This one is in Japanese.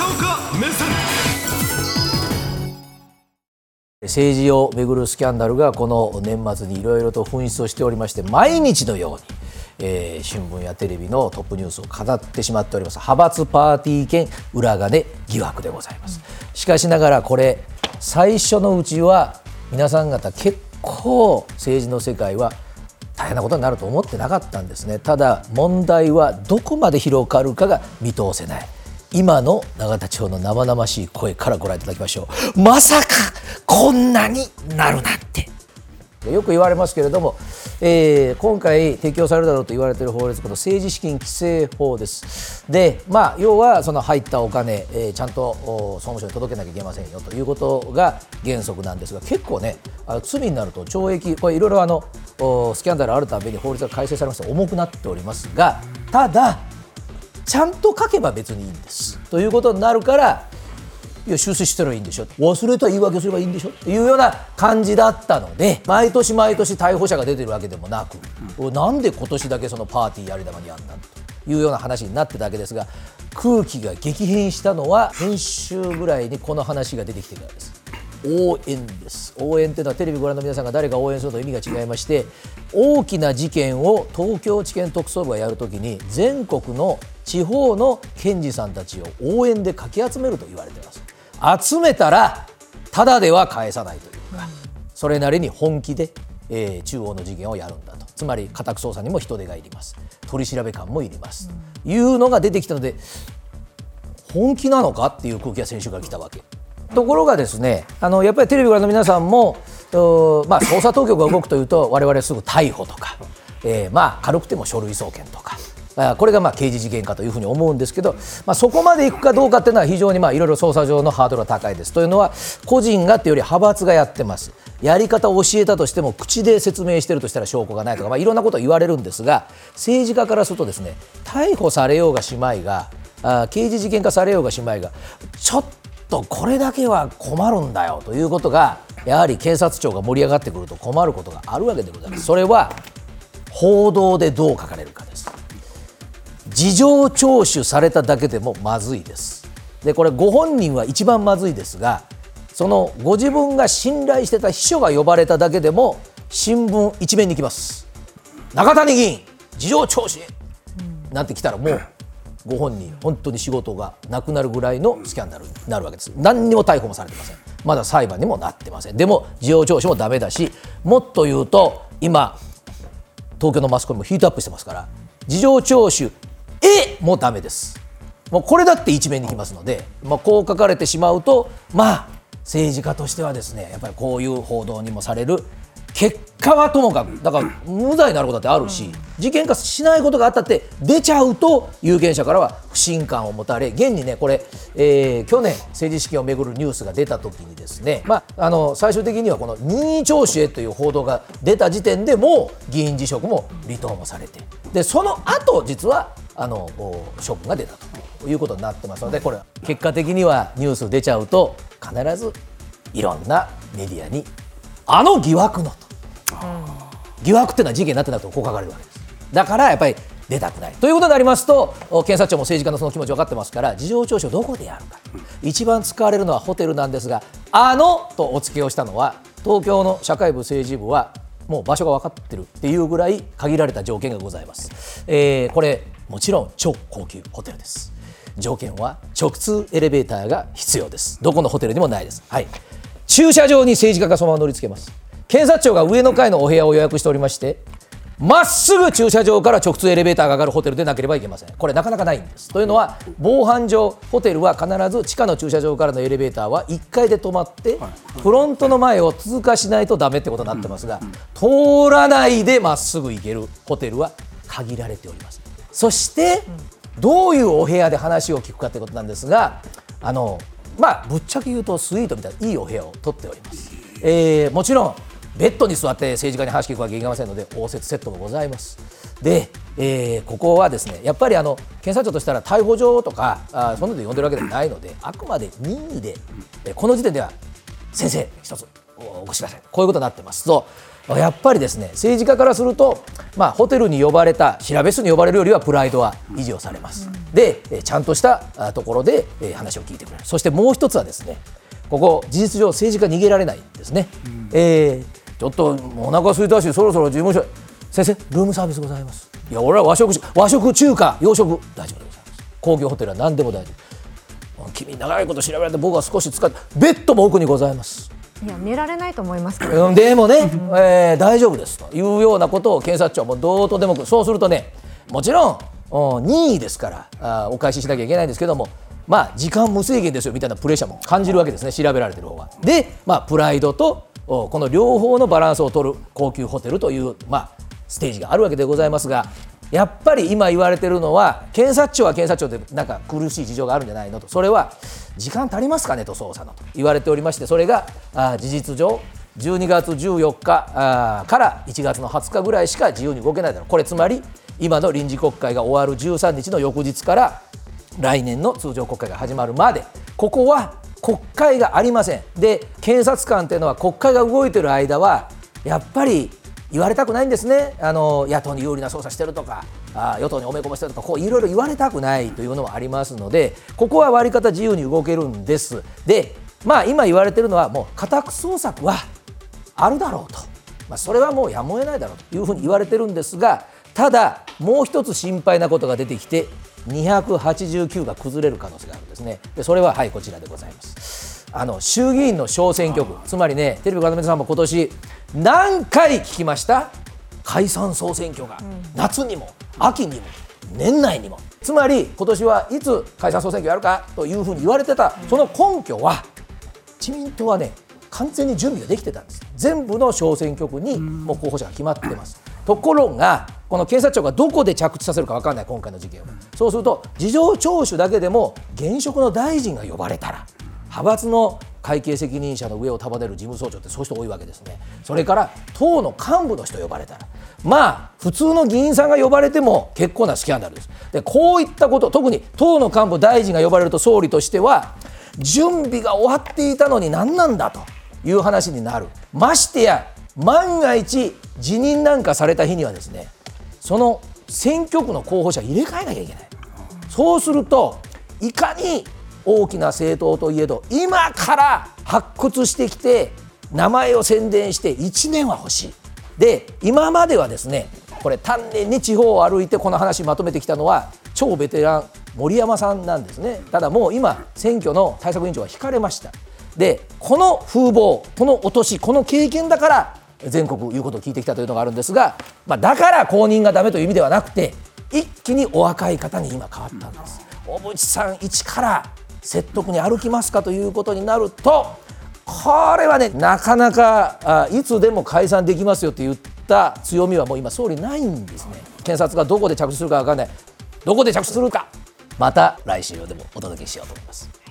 岡目線。政治をめぐるスキャンダルがこの年末にいろいろと噴出をしておりまして毎日のように、えー新聞やテレビのトップニュースを語ってしまっております。派閥パーティー兼裏金疑惑でございます。しかしながらこれ最初のうちは皆さん方結構政治の世界は大変なことになると思ってなかったんですね。ただ問題はどこまで広がるかが見通せない。今の永田町の生々しい声からご覧いただきましょう。まさかこんなになるなんて。よく言われますけれども、えー今回適用されるだろうと言われている法律この政治資金規正法です。でまあ要はその入ったお金、えーちゃんと総務省に届けなきゃいけませんよということが原則なんですが結構ねあの罪になると懲役これいろいろあのスキャンダルあるたびに法律が改正されまして重くなっておりますがただちゃんと書けば別にいいんですということになるからいや修正したらいいんでしょ忘れた言い訳すればいいんでしょっていうような感じだったので毎年毎年逮捕者が出てるわけでもなく、なんで今年だけそのパーティーやり玉にやんだというような話になってたわけですが空気が激変したのは先週ぐらいにこの話が出てきてからです。応援です。応援というのはテレビご覧の皆さんが誰が応援すると意味が違いまして大きな事件を東京地検特捜部がやるときに全国の地方の検事さんたちを応援でかき集めると言われています。集めたらただでは返さないというかそれなりに本気で、えー中央の事件をやるんだと。つまり家宅捜査にも人手がいります。取り調べ官もいります、いうのが出てきたので本気なのかっていう空気が先週から来たわけ。ところがですねあのやっぱりテレビご覧の皆さんも、まあ、捜査当局が動くというと我々すぐ逮捕とか、えーまあ、軽くても書類送検とか。これがまあ刑事事件かというふうに思うんですけど、まあ、そこまでいくかどうかっていうのは非常にまあいろいろ捜査上のハードルが高いです。というのは個人がっていうより派閥がやってます。やり方を教えたとしても口で説明しているとしたら証拠がないとか、まあ、いろんなことを言われるんですが政治家からするとですね逮捕されようがしまいが刑事事件化されようがしまいがちょっとこれだけは困るんだよということがやはり警察庁が盛り上がってくると困ることがあるわけでございます。それは報道でどう書かれるかです。事情聴取されただけでもまずいです。でこれご本人は一番まずいですがそのご自分が信頼してた秘書が呼ばれただけでも新聞一面に来ます中谷議員事情聴取へなんて来たらもうご本人本当に仕事がなくなるぐらいのスキャンダルになるわけです。何にも逮捕もされてません。まだ裁判にもなってません。でも事情聴取もダメだしもっと言うと今東京のマスコミもヒートアップしてますから事情聴取えもうダメです。もうこれだって一面に来ますので、まあ、こう書かれてしまうとまあ政治家としてはですねやっぱりこういう報道にもされる結果はともかくだから無罪になることだってあるし、事件化しないことがあったって出ちゃうと有権者からは不信感を持たれ現にねこれ、えー去年政治資金をめぐるニュースが出た時にですね、まあ、あの最終的にはこの任意聴取へという報道が出た時点でもう議員辞職も離党もされてでその後実はあの処分が出たということになってますのでこれ結果的にはニュース出ちゃうと必ずいろんなメディアにあの疑惑のと。疑惑っていうのは事件になってなくてもこう書かれるわけです。だからやっぱり出たくないと。いうことになりますとお検察庁も政治家のその気持ち分かってますから事情聴取をどこでやるか。一番使われるのはホテルなんですがあのとお付けをしたのは東京の社会部政治部はもう場所が分かってるっていうぐらい限られた条件がございます、えーこれもちろん超高級ホテルです。条件は直通エレベーターが必要です。どこのホテルにもないです。はい駐車場に政治家がそのまま乗り付けます。検察庁が上の階のお部屋を予約しておりましてまっすぐ駐車場から直通エレベーターが上がるホテルでなければいけません。これなかなかないんです。というのは防犯上ホテルは必ず地下の駐車場からのエレベーターは1階で止まってフロントの前を通過しないとダメってことになってますが通らないでまっすぐ行けるホテルは限られております。そしてどういうお部屋で話を聞くかということなんですがあのまあぶっちゃけ言うとスイートみたいないいお部屋を取っております、えーもちろんベッドに座って政治家に話聞くわけにいきませんので応接セットもございます。で、えーここはですねやっぱりあの検察庁としたら逮捕状とかあそんなので呼んでるわけではないのであくまで任意で、えーこの時点では先生一つお越しください。こういうことになってます。とやっぱりですね政治家からすると、まあ、ホテルに呼ばれた調べ室に呼ばれるよりはプライドは維持をされます。でちゃんとしたところで話を聞いてくれる。そしてもう一つはですねここ事実上政治家逃げられないんですね、うん、えー、ちょっとお腹空いたしそろそろ事務所先生ルームサービスございます。いや俺は和食和食中華洋食。大丈夫でございます。工業ホテルは何でも大丈夫。君長いこと調べられて僕は少し使ってベッドも奥にございます。いや寝られないと思いますうん、でもね、えー、大丈夫ですというようなことを検察庁もどうとでもそうするとねもちろん任意ですからお返ししなきゃいけないんですけどもまあ時間無制限ですよみたいなプレッシャーも感じるわけですね調べられてる方は。で、まあ、プライドとこの両方のバランスを取る高級ホテルという、まあ、ステージがあるわけでございますがやっぱり今言われてるのは検察庁は検察庁でなんか苦しい事情があるんじゃないのとそれは時間足りますかねと捜査のと言われておりましてそれがあ事実上12月14日あから1月の20日ぐらいしか自由に動けないだろうこれつまり今の臨時国会が終わる13日の翌日から来年の通常国会が始まるまでここは国会がありません。で検察官というのは国会が動いている間はやっぱり言われたくないんですね。あの野党に有利な捜査してるとかあ与党におめ込ましてるとかこういろいろ言われたくないというのはありますのでここは割り方自由に動けるんです。でまあ今言われてるのはもう家宅捜索はあるだろうと、まあ、それはもうやむを得ないだろうというふうに言われてるんですがただもう一つ心配なことが出てきて289が崩れる可能性があるんですね。でそれははいこちらでございます。あの衆議院の小選挙区つまりねテレビご覧の皆さんも今年何回聞きました？解散総選挙が、夏にも秋にも年内にも。つまり今年はいつ解散総選挙やるか？というふうに言われてた、その根拠は自民党はね完全に準備ができてたんです。全部の小選挙区にもう候補者が決まってます、ところがこの検察庁がどこで着地させるか分からない今回の事件は、そうすると事情聴取だけでも現職の大臣が呼ばれたら派閥の会計責任者の上を束ねる事務総長ってそういう人多いわけですね。それから党の幹部の人呼ばれたら。まあ普通の議員さんが呼ばれても結構なスキャンダルです。でこういったこと特に党の幹部大臣が呼ばれると総理としては準備が終わっていたのに何なんだという話になる。ましてや万が一辞任なんかされた日にはですねその選挙区の候補者入れ替えなきゃいけない。そうするといかに大きな政党といえど今から発掘してきて名前を宣伝して1年は欲しい。で今まではですねこれ丹念に地方を歩いてこの話まとめてきたのは超ベテラン森山さんなんですね。ただもう今選挙の対策委員長は引かれました。でこの風貌この落としこの経験だから全国言うことを聞いてきたというのがあるんですが、まあ、だから公認がダメという意味ではなくて一気にお若い方に今変わったんです。小渕さん一から説得に歩きますかということになるとこれはねなかなかあいつでも解散できますよって言った強みはもう今総理ないんですね。検察がどこで着手するか分かんない。どこで着手するかまた来週でもお届けしようと思います。